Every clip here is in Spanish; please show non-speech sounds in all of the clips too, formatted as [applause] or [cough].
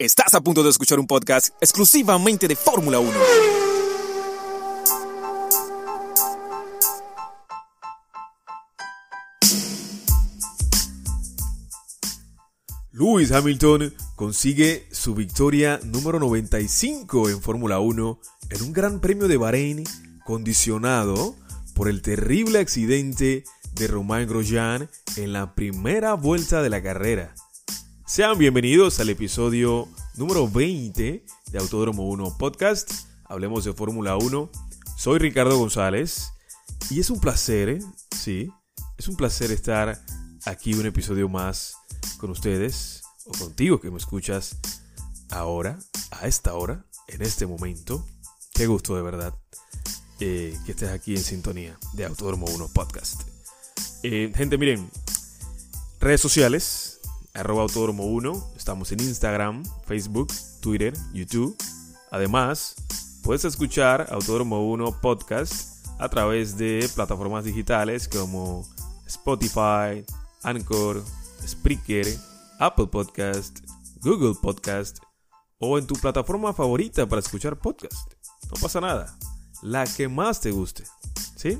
Estás a punto de escuchar un podcast exclusivamente de Fórmula 1. Lewis Hamilton consigue su victoria número 95 en Fórmula 1 en un Gran Premio de Bahrein condicionado por el terrible accidente de Romain Grosjean en la primera vuelta de la carrera. Sean bienvenidos al episodio número 20 de Autódromo 1 Podcast. Hablemos de Fórmula 1. Soy Ricardo González y es un placer, ¿eh? sí, es un placer estar aquí un episodio más con ustedes o contigo que me escuchas ahora, a esta hora, en este momento. Qué gusto de verdad eh, que estés aquí en sintonía de Autódromo 1 Podcast. Eh, gente, miren, redes sociales, arroba autódromo 1. Estamos en Instagram, Facebook, Twitter, YouTube. Además, puedes escuchar Autódromo 1 Podcast a través de plataformas digitales como Spotify, Anchor, Spreaker, Apple Podcast, Google Podcast o en tu plataforma favorita para escuchar podcast. No pasa nada. La que más te guste. ¿Sí?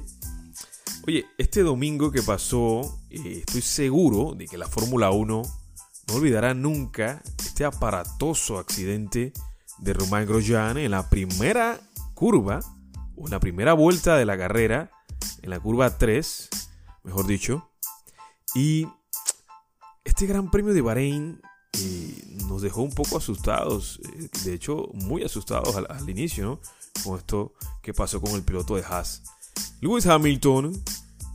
Oye, este domingo que pasó, eh, estoy seguro de que la Fórmula 1 no olvidará nunca este aparatoso accidente de Romain Grosjean en la primera curva, o en la primera vuelta de la carrera, en la curva 3, mejor dicho. Y este Gran Premio de Bahrein eh, nos dejó un poco asustados, eh, de hecho muy asustados al, inicio. Con esto que pasó con el piloto de Haas. Lewis Hamilton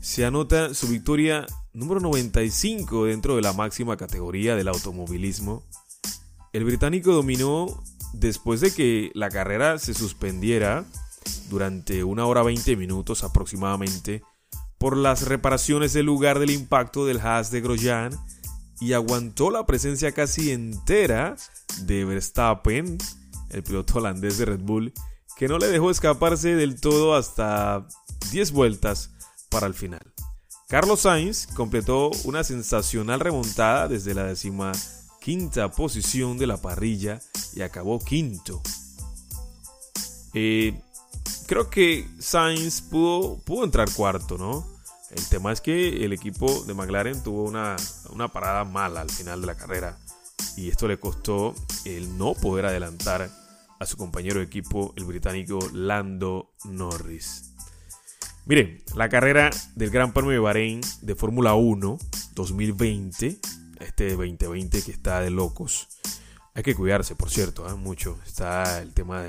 se anota su victoria número 95 dentro de la máxima categoría del automovilismo. El británico dominó después de que la carrera se suspendiera durante una hora 20 minutos aproximadamente por las reparaciones del lugar del impacto del Haas de Grosjean y aguantó la presencia casi entera de Verstappen, el piloto holandés de Red Bull, que no le dejó escaparse del todo hasta 10 vueltas para el final. Carlos Sainz completó una sensacional remontada desde la décima quinta posición de la parrilla y acabó quinto. Eh, creo que Sainz pudo, entrar cuarto, ¿no? El tema es que el equipo de McLaren tuvo una parada mala al final de la carrera y esto le costó el no poder adelantar a su compañero de equipo, el británico Lando Norris. Miren, la carrera del Gran Premio de Bahrein de Fórmula 1 2020, este 2020 que está de locos. Hay que cuidarse, por cierto, ¿eh? mucho. Está el tema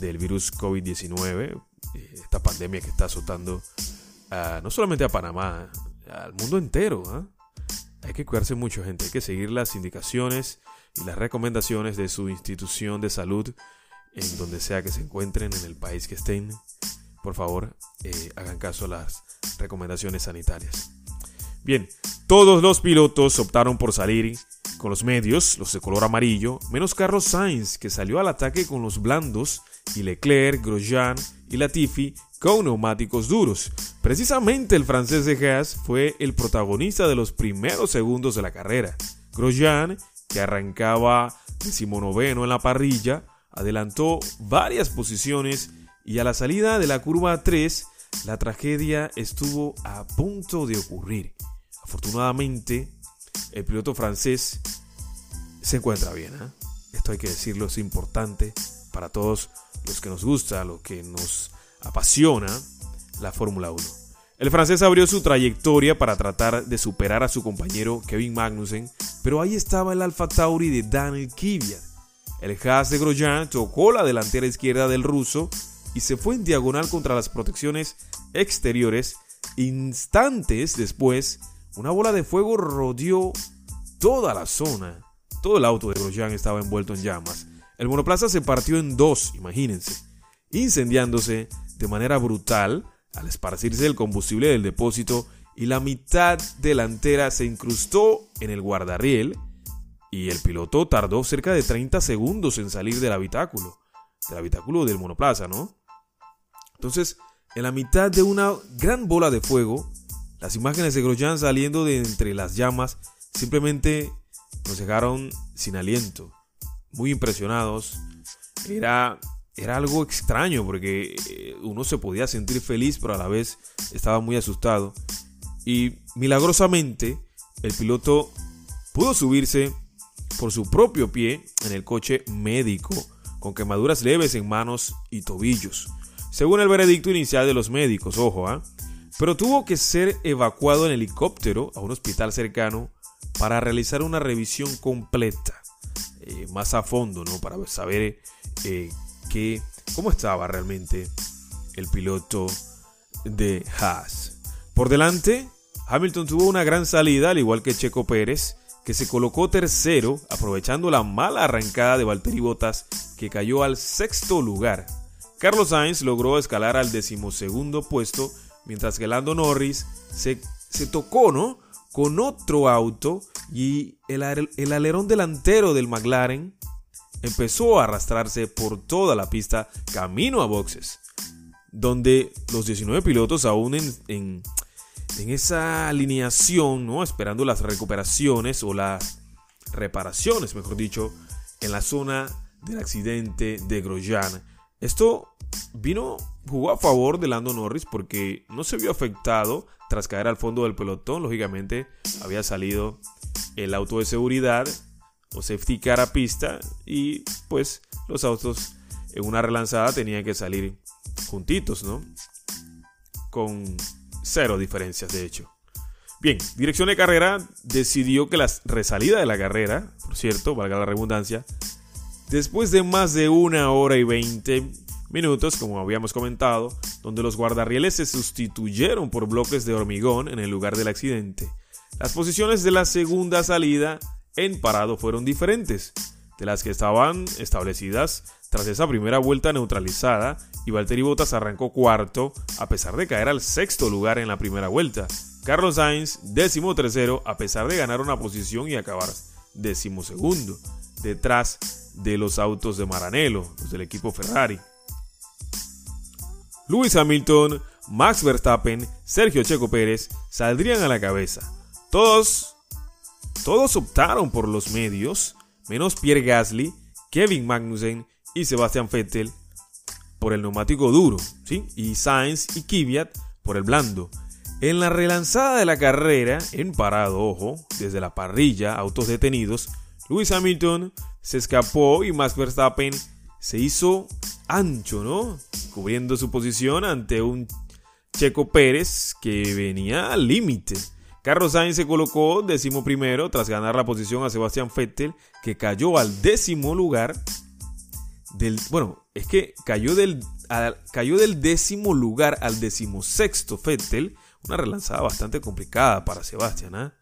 del virus COVID-19, eh, esta pandemia que está azotando no solamente a Panamá, al mundo entero. ¿eh? Hay que cuidarse mucho, gente. Hay que seguir las indicaciones y las recomendaciones de su institución de salud en donde sea que se encuentren, en el país que estén por favor, eh, hagan caso a las recomendaciones sanitarias. Bien, todos los pilotos optaron por salir con los medios, los de color amarillo, menos Carlos Sainz, que salió al ataque con los blandos, y Leclerc, Grosjean y Latifi con neumáticos duros. Precisamente el francés de Haas fue el protagonista de los primeros segundos de la carrera. Grosjean, que arrancaba decimonoveno en la parrilla, adelantó varias posiciones y a la salida de la curva 3 la tragedia estuvo a punto de ocurrir. Afortunadamente, el piloto francés se encuentra bien. ¿eh? Esto hay que decirlo, es importante para todos los que nos gusta, lo que nos apasiona la Fórmula 1. El francés abrió su trayectoria para tratar de superar a su compañero Kevin Magnussen, pero ahí estaba el Alfa Tauri de Daniel Kvyat. El Haas de Grosjean tocó la delantera izquierda del ruso y se fue en diagonal contra las protecciones exteriores. Instantes después, una bola de fuego rodeó toda la zona. Todo el auto de Grosjean estaba envuelto en llamas. El monoplaza se partió en dos, imagínense, incendiándose de manera brutal al esparcirse el combustible del depósito y la mitad delantera se incrustó en el guardarriel y el piloto tardó cerca de 30 segundos en salir del habitáculo, del habitáculo del monoplaza, ¿no? Entonces, en la mitad de una gran bola de fuego, las imágenes de Grosjean saliendo de entre las llamas simplemente nos dejaron sin aliento. muy impresionados. Era, era algo extraño porque eh, uno se podía sentir feliz, pero a la vez estaba muy asustado. Y milagrosamente, el piloto pudo subirse por su propio pie en el coche médico, con quemaduras leves en manos y tobillos. Según el veredicto inicial de los médicos, ojo, ¿ah? Pero tuvo que ser evacuado en helicóptero a un hospital cercano para realizar una revisión completa, eh, más a fondo, ¿no? Para saber eh, cómo estaba realmente el piloto de Haas. Por delante, Hamilton tuvo una gran salida, al igual que Checo Pérez, que se colocó tercero, aprovechando la mala arrancada de Valtteri Bottas, que cayó al sexto lugar. Carlos Sainz logró escalar al decimosegundo puesto, mientras que Lando Norris se, se tocó, ¿no? Con otro auto y el, el alerón delantero del McLaren empezó a arrastrarse por toda la pista camino a boxes, donde los 19 pilotos aún en, en esa alineación, ¿no? Esperando las recuperaciones o las reparaciones, mejor dicho, en la zona del accidente de Grosjean. Esto vino, jugó a favor de Lando Norris porque no se vio afectado tras caer al fondo del pelotón. Lógicamente, había salido el auto de seguridad o safety car a pista y pues los autos en una relanzada tenían que salir juntitos, ¿no? Con Cero diferencias, de hecho. Bien, dirección de carrera decidió que la resalida de la carrera, por cierto, valga la redundancia, después de más de una hora y veinte minutos, como habíamos comentado, donde los guardarrieles se sustituyeron por bloques de hormigón en el lugar del accidente. Las posiciones de la segunda salida en parado fueron diferentes de las que estaban establecidas tras esa primera vuelta neutralizada y Valtteri Bottas arrancó cuarto a pesar de caer al sexto lugar en la primera vuelta. Carlos Sainz décimo tercero a pesar de ganar una posición y acabar décimo segundo, detrás de los autos de Maranello, los del equipo Ferrari. Lewis Hamilton, Max Verstappen, Sergio Checo Pérez saldrían a la cabeza. Todos, todos optaron por los medios, menos Pierre Gasly, Kevin Magnussen y Sebastian Vettel por el neumático duro, ¿sí? y Sainz y Kvyat por el blando. En la relanzada de la carrera, en parado, ojo, desde la parrilla, autos detenidos, Lewis Hamilton se escapó y Max Verstappen se hizo ancho, ¿no? Cubriendo su posición ante un Checo Pérez que venía al límite. Carlos Sainz se colocó décimo primero tras ganar la posición a Sebastian Vettel, que cayó al décimo lugar del, bueno, es que cayó del, cayó del décimo lugar al decimosexto Fettel, una relanzada bastante complicada para Sebastián, ¿ah?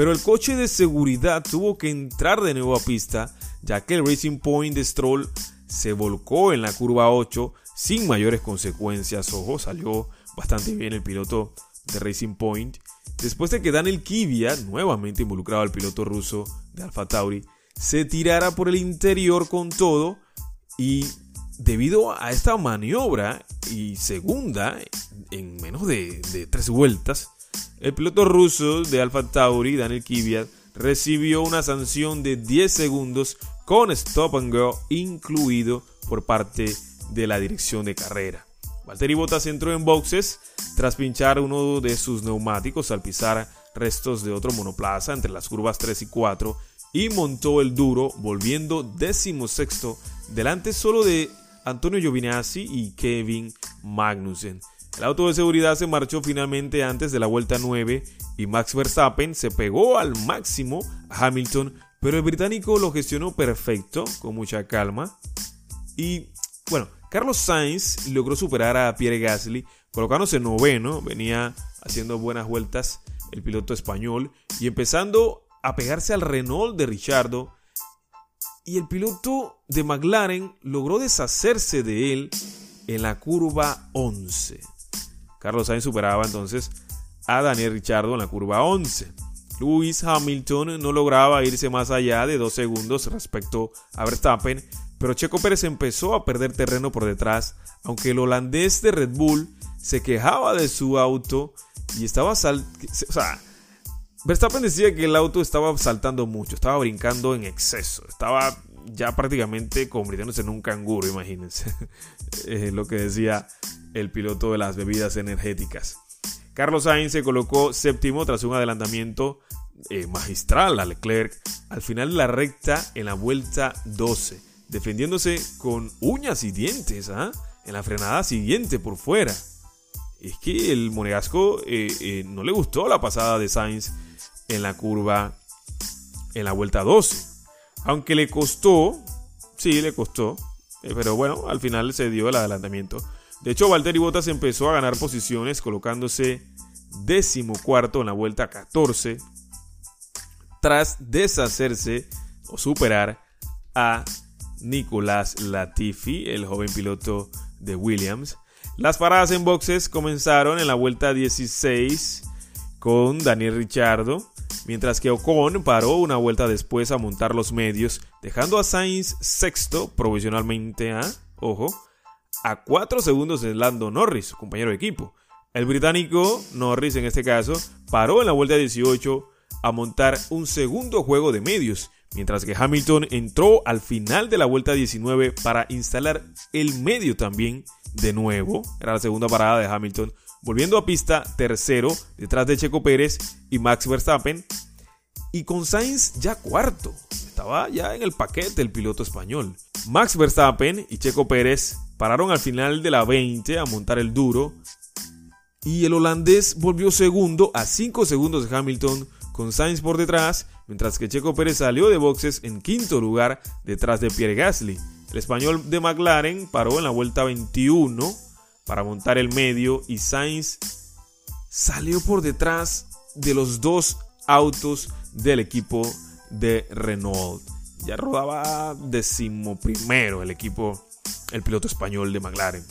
Pero el coche de seguridad tuvo que entrar de nuevo a pista, ya que el Racing Point de Stroll se volcó en la curva 8 sin mayores consecuencias. Ojo, salió bastante bien el piloto de Racing Point. Después de que Daniel Kvyat, nuevamente involucrado al piloto ruso de Alfa Tauri, se tirara por el interior con todo, y debido a esta maniobra y segunda en menos de, tres vueltas, el piloto ruso de Alfa Tauri, Daniel Kvyat, recibió una sanción de 10 segundos con stop and go incluido por parte de la dirección de carrera. Valtteri Bottas entró en boxes tras pinchar uno de sus neumáticos al pisar restos de otro monoplaza entre las curvas 3 y 4 y montó el duro, volviendo décimo sexto, delante solo de Antonio Giovinazzi y Kevin Magnussen. El auto de seguridad se marchó finalmente antes de la vuelta 9 y Max Verstappen se pegó al máximo a Hamilton, pero el británico lo gestionó perfecto, con mucha calma. Y bueno, Carlos Sainz logró superar a Pierre Gasly, colocándose noveno, venía haciendo buenas vueltas el piloto español y empezando a pegarse al Renault de Richardo y el piloto de McLaren logró deshacerse de él en la curva 11. Carlos Sainz superaba entonces a Daniel Richardo en la curva 11. Lewis Hamilton no lograba irse más allá de dos segundos respecto a Verstappen, pero Checo Pérez empezó a perder terreno por detrás, aunque el holandés de Red Bull se quejaba de su auto y estaba sal o sea, Verstappen decía que el auto estaba saltando mucho, estaba brincando en exceso, estaba ya prácticamente convirtiéndose en un canguro, imagínense. [laughs] es lo que decía el piloto de las bebidas energéticas. Carlos Sainz se colocó séptimo tras un adelantamiento eh, magistral a Leclerc al final de la recta en la vuelta 12, defendiéndose con uñas y dientes ¿ah? en la frenada siguiente por fuera. Es que el monegasco eh, eh, no le gustó la pasada de Sainz en la curva en la vuelta 12. Aunque le costó, sí, le costó, pero bueno, al final se dio el adelantamiento. De hecho, Valtteri Bottas empezó a ganar posiciones colocándose décimo cuarto en la vuelta 14 tras deshacerse o superar a Nicolás Latifi, el joven piloto de Williams. Las paradas en boxes comenzaron en la vuelta 16 con Daniel Ricciardo, mientras que Ocon paró una vuelta después a montar los medios, dejando a Sainz sexto provisionalmente a, ojo, a 4 segundos de Lando Norris, compañero de equipo. El británico Norris en este caso paró en la vuelta 18 a montar un segundo juego de medios, mientras que Hamilton entró al final de la vuelta 19 para instalar el medio también de nuevo. Era la segunda parada de Hamilton, volviendo a pista tercero detrás de Checo Pérez y Max Verstappen. Y con Sainz ya cuarto. Estaba ya en el paquete el piloto español. Max Verstappen y Checo Pérez pararon al final de la 20 a montar el duro. Y el holandés volvió segundo a 5 segundos de Hamilton con Sainz por detrás, mientras que Checo Pérez salió de boxes en quinto lugar detrás de Pierre Gasly. El español de McLaren paró en la vuelta 21 para montar el medio y Sainz salió por detrás de los dos autos del equipo de Renault. Ya rodaba decimoprimero el equipo, el piloto español de McLaren.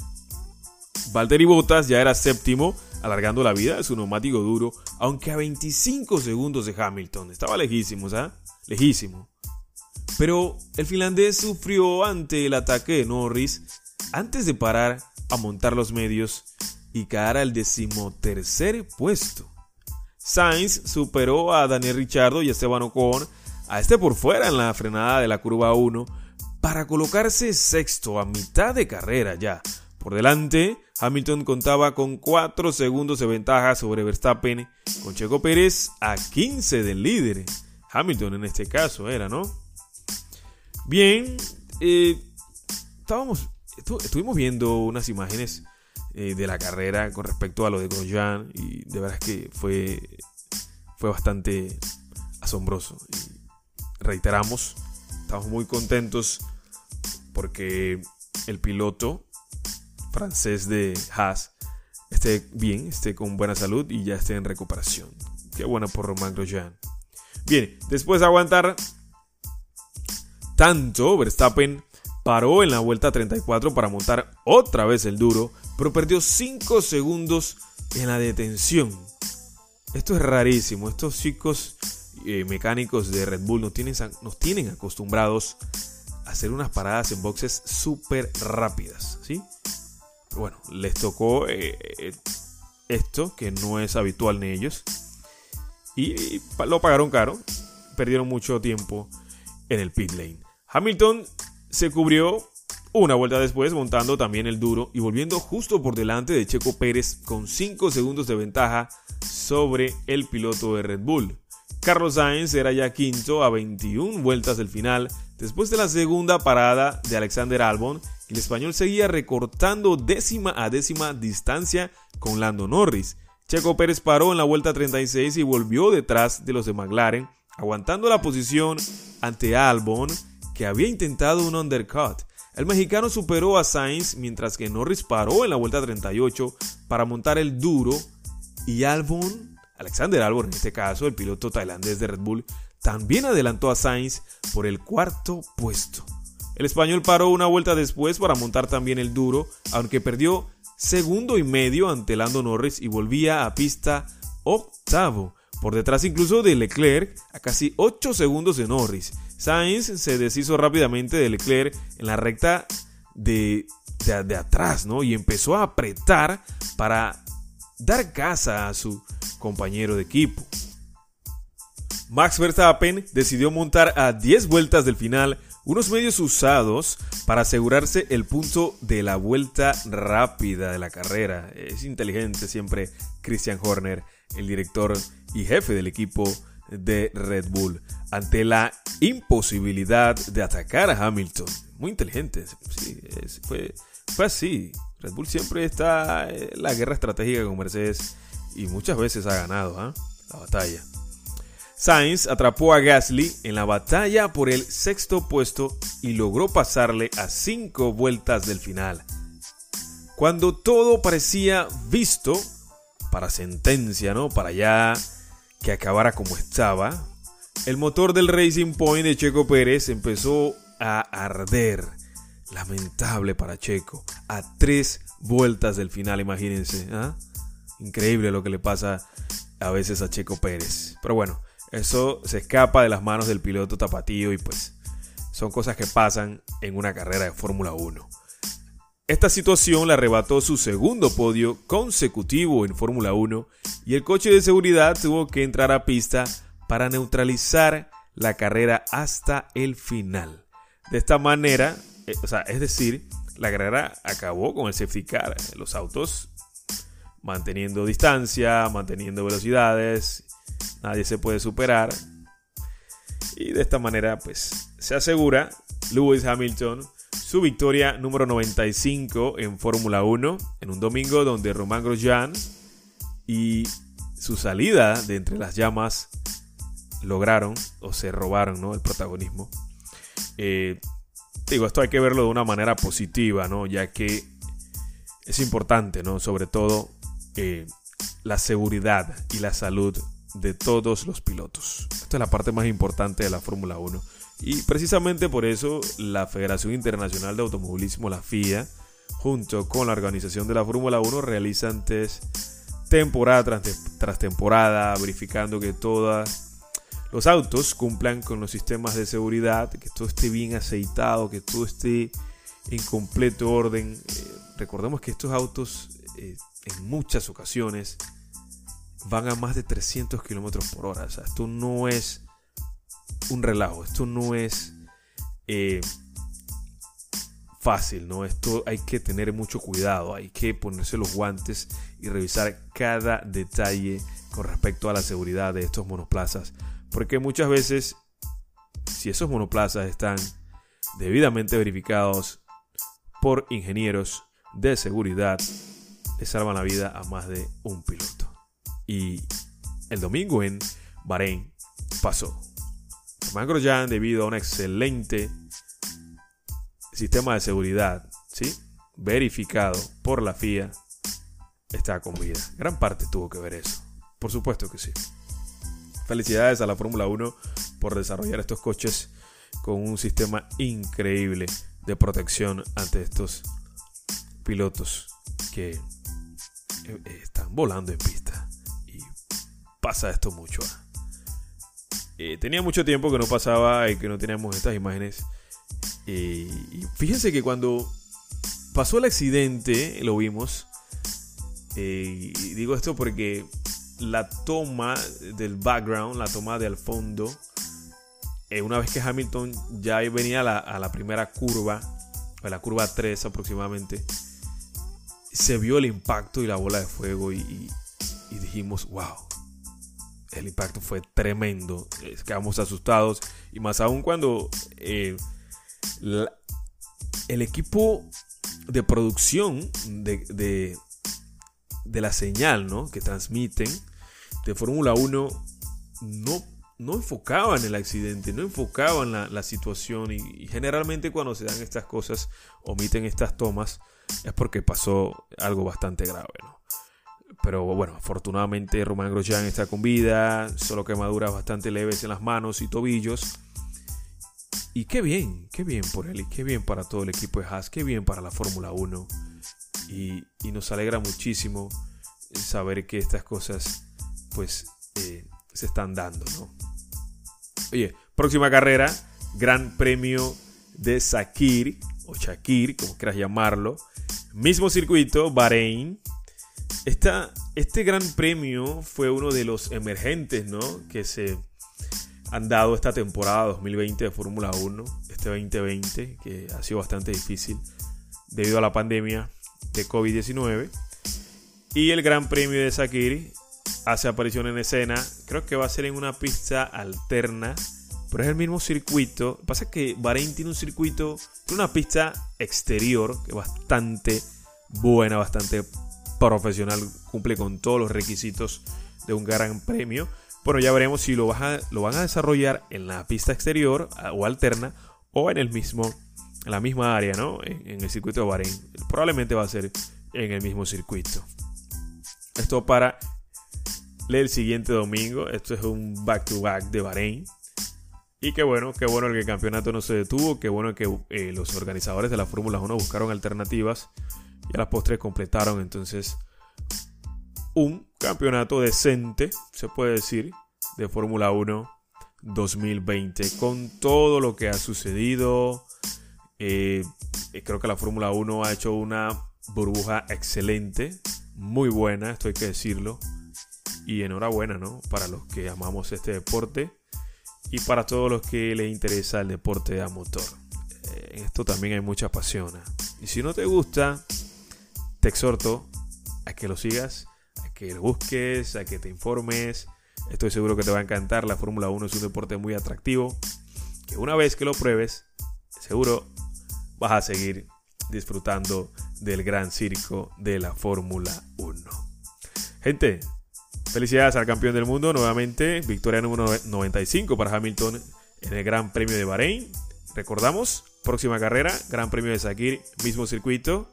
Valtteri Bottas ya era séptimo, alargando la vida de su neumático duro, aunque a 25 segundos de Hamilton. Estaba lejísimo, ¿sabes? Lejísimo. Pero el finlandés sufrió ante el ataque de Norris antes de parar a montar los medios y caer al decimotercer puesto. Sainz superó a Daniel Ricciardo y a Esteban Ocon, a este por fuera en la frenada de la curva 1, para colocarse sexto a mitad de carrera ya. Por delante, Hamilton contaba con 4 segundos de ventaja sobre Verstappen, con Checo Pérez a 15 del líder. Hamilton en este caso era, ¿no? Bien, eh, estábamos, estuvimos viendo unas imágenes eh, de la carrera con respecto a lo de Grosjean y de verdad es que fue, fue bastante asombroso. reiteramos, estamos muy contentos porque el piloto francés de Haas esté bien, esté con buena salud y ya esté en recuperación. Qué bueno por Román Grosjean. Bien, después de aguantar tanto, Verstappen paró en la vuelta 34 para montar otra vez el duro, pero perdió 5 segundos en la detención. Esto es rarísimo. Estos chicos eh, mecánicos de Red Bull nos tienen, acostumbrados a hacer unas paradas en boxes súper rápidas. ¿sí? bueno, les tocó eh, eh, esto, que no es habitual en ellos. Y, lo pagaron caro. Perdieron mucho tiempo en el pit lane. Hamilton se cubrió una vuelta después montando también el duro y volviendo justo por delante de Checo Pérez con 5 segundos de ventaja sobre el piloto de Red Bull. Carlos Sainz era ya quinto a 21 vueltas del final después de la segunda parada de Alexander Albon el español seguía recortando décima a décima distancia con Lando Norris. Checo Pérez paró en la vuelta 36 y volvió detrás de los de McLaren, aguantando la posición ante Albon, que había intentado un undercut. El mexicano superó a Sainz mientras que Norris paró en la vuelta 38 para montar el duro y Albon, Alexander Albon en este caso, el piloto tailandés de Red Bull, también adelantó a Sainz por el cuarto puesto. El español paró una vuelta después para montar también el duro, aunque perdió segundo y medio ante Lando Norris y volvía a pista octavo, por detrás incluso de Leclerc a casi 8 segundos de Norris. Sainz se deshizo rápidamente de Leclerc en la recta de, de, atrás, ¿no? Y empezó a apretar para dar casa a su compañero de equipo. Max Verstappen decidió montar a 10 vueltas del final unos medios usados para asegurarse el punto de la vuelta rápida de la carrera. Es inteligente siempre Christian Horner, el director y jefe del equipo de Red Bull, ante la imposibilidad de atacar a Hamilton. Muy inteligente, sí, fue, fue así. Red Bull siempre está en la guerra estratégica con Mercedes y muchas veces ha ganado ¿ah? la batalla. Sainz atrapó a Gasly en la batalla por el sexto puesto y logró pasarle a cinco vueltas del final. Cuando todo parecía visto para sentencia, ¿no? Para ya que acabara como estaba, el motor del Racing Point de Checo Pérez empezó a arder. Lamentable para Checo. A tres vueltas del final, imagínense. ¿ah? Increíble lo que le pasa a veces a Checo Pérez. Pero bueno, eso se escapa de las manos del piloto tapatío y pues son cosas que pasan en una carrera de Fórmula 1. Esta situación le arrebató su segundo podio consecutivo en Fórmula 1 y el coche de seguridad tuvo que entrar a pista para neutralizar la carrera hasta el final. De esta manera, eh, o sea, es decir, la carrera acabó con el safety car. Los autos manteniendo distancia, manteniendo velocidades nadie se puede superar. Y de esta manera, pues, se asegura Lewis Hamilton su victoria número 95 en Fórmula 1 en un domingo donde Román Grosjean y su salida de entre las llamas lograron o se robaron ¿no? el protagonismo. Eh, digo, esto hay que verlo de una manera positiva, ¿no? ya que es importante, ¿no? sobre todo eh, la seguridad y la salud de todos los pilotos. Esta es la parte más importante de la Fórmula 1. Y precisamente por eso la Federación Internacional de Automovilismo, la FIA, junto con la organización de la Fórmula 1, realizan test temporada tras, temporada, verificando que todos los autos cumplan con los sistemas de seguridad, que todo esté bien aceitado, que todo esté en completo orden. Eh, recordemos que estos autos eh, en muchas ocasiones van a más de 300 kilómetros por hora. O sea, esto no es un relajo, esto no es eh, fácil, ¿no? Esto hay que tener mucho cuidado, hay que ponerse los guantes y revisar cada detalle con respecto a la seguridad de estos monoplazas. Porque muchas veces, si esos monoplazas están debidamente verificados por ingenieros de seguridad, le salvan la vida a más de un piloto. Y el domingo en Bahrein pasó. Grosjean, debido a un excelente sistema de seguridad, ¿sí? verificado por la FIA, está con vida. Gran parte tuvo que ver eso. Por supuesto que sí. Felicidades a la Fórmula 1 por desarrollar estos coches con un sistema increíble de protección ante estos pilotos que eh, están volando en pista pasa esto mucho. Ah. Eh, tenía mucho tiempo que no pasaba y que no teníamos estas imágenes. Eh, y fíjense que cuando pasó el accidente, lo vimos. Eh, y digo esto porque la toma del background, la toma del fondo, una vez que Hamilton ya venía a la, primera curva, a la curva 3 aproximadamente, se vio el impacto y la bola de fuego y dijimos, wow, el impacto fue tremendo. Quedamos asustados. Y más aún cuando eh, el equipo de producción de, de, la señal ¿no? que transmiten de Fórmula 1 no, no enfocaban el accidente, no enfocaban la, la situación. Y, generalmente cuando se dan estas cosas, omiten estas tomas, es porque pasó algo bastante grave. ¿no? Pero bueno, afortunadamente Román Grosjean está con vida, solo quemaduras bastante leves en las manos y tobillos. Y qué bien, qué bien por él y qué bien para todo el equipo de Haas, qué bien para la Fórmula 1. Y, nos alegra muchísimo saber que estas cosas pues eh, se están dando, ¿no? Oye, próxima carrera, Gran Premio de Sakir o Shakir, como quieras llamarlo. Mismo circuito, Bahrein, este gran premio fue uno de los emergentes, ¿no? Que se han dado esta temporada 2020 de Fórmula 1, este 2020, que ha sido bastante difícil debido a la pandemia de COVID-19. Y el Gran Premio de Sakiri hace aparición en escena, creo que va a ser en una pista alterna, pero es el mismo circuito. Lo que pasa es que Bahrein tiene un circuito, tiene una pista exterior que es bastante buena, bastante profesional, cumple con todos los requisitos de un Gran Premio. Bueno, ya veremos si lo, van a desarrollar en la pista exterior o alterna o en el mismo, en la misma área, ¿no? En, el circuito de Bahrein. Probablemente va a ser en el mismo circuito. Esto para el siguiente domingo. Esto es un back-to-back de Bahrein. Y qué bueno, qué bueno que el campeonato no se detuvo. Qué bueno que eh, los organizadores de la Fórmula 1 buscaron alternativas y a las postres completaron entonces un campeonato decente, se puede decir, de Fórmula 1 2020, con todo lo que ha sucedido. Eh, eh, creo que la Fórmula 1 ha hecho una burbuja excelente, muy buena, esto hay que decirlo. Y enhorabuena, ¿no? Para los que amamos este deporte y para todos los que les interesa el deporte a motor. Eh, en esto también hay mucha pasión. Y si no te gusta, te exhorto a que lo sigas que lo busques, a que te informes. Estoy seguro que te va a encantar. La Fórmula 1 es un deporte muy atractivo. Que una vez que lo pruebes, seguro vas a seguir disfrutando del gran circo de la Fórmula 1. Gente, felicidades al campeón del mundo. Nuevamente, victoria número 95 para Hamilton en el Gran Premio de Bahrein. Recordamos, próxima carrera, Gran Premio de Sakir, mismo circuito.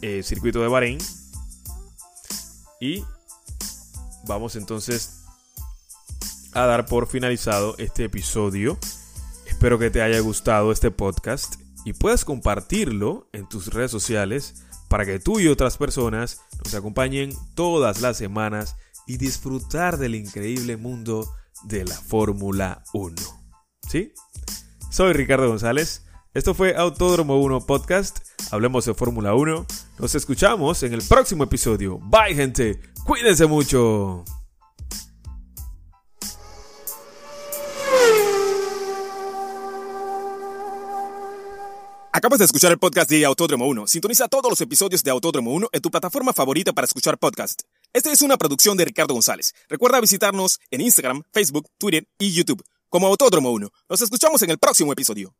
Eh, circuito de Bahrein, y vamos entonces a dar por finalizado este episodio. Espero que te haya gustado este podcast y puedas compartirlo en tus redes sociales para que tú y otras personas nos acompañen todas las semanas y disfrutar del increíble mundo de la Fórmula 1. ¿Sí? Soy Ricardo González. Esto fue Autódromo 1 Podcast. Hablemos de Fórmula 1. Nos escuchamos en el próximo episodio. Bye gente. Cuídense mucho. Acabas de escuchar el podcast de Autódromo 1. Sintoniza todos los episodios de Autódromo 1 en tu plataforma favorita para escuchar podcast. Esta es una producción de Ricardo González. Recuerda visitarnos en Instagram, Facebook, Twitter y YouTube como Autódromo 1. Nos escuchamos en el próximo episodio.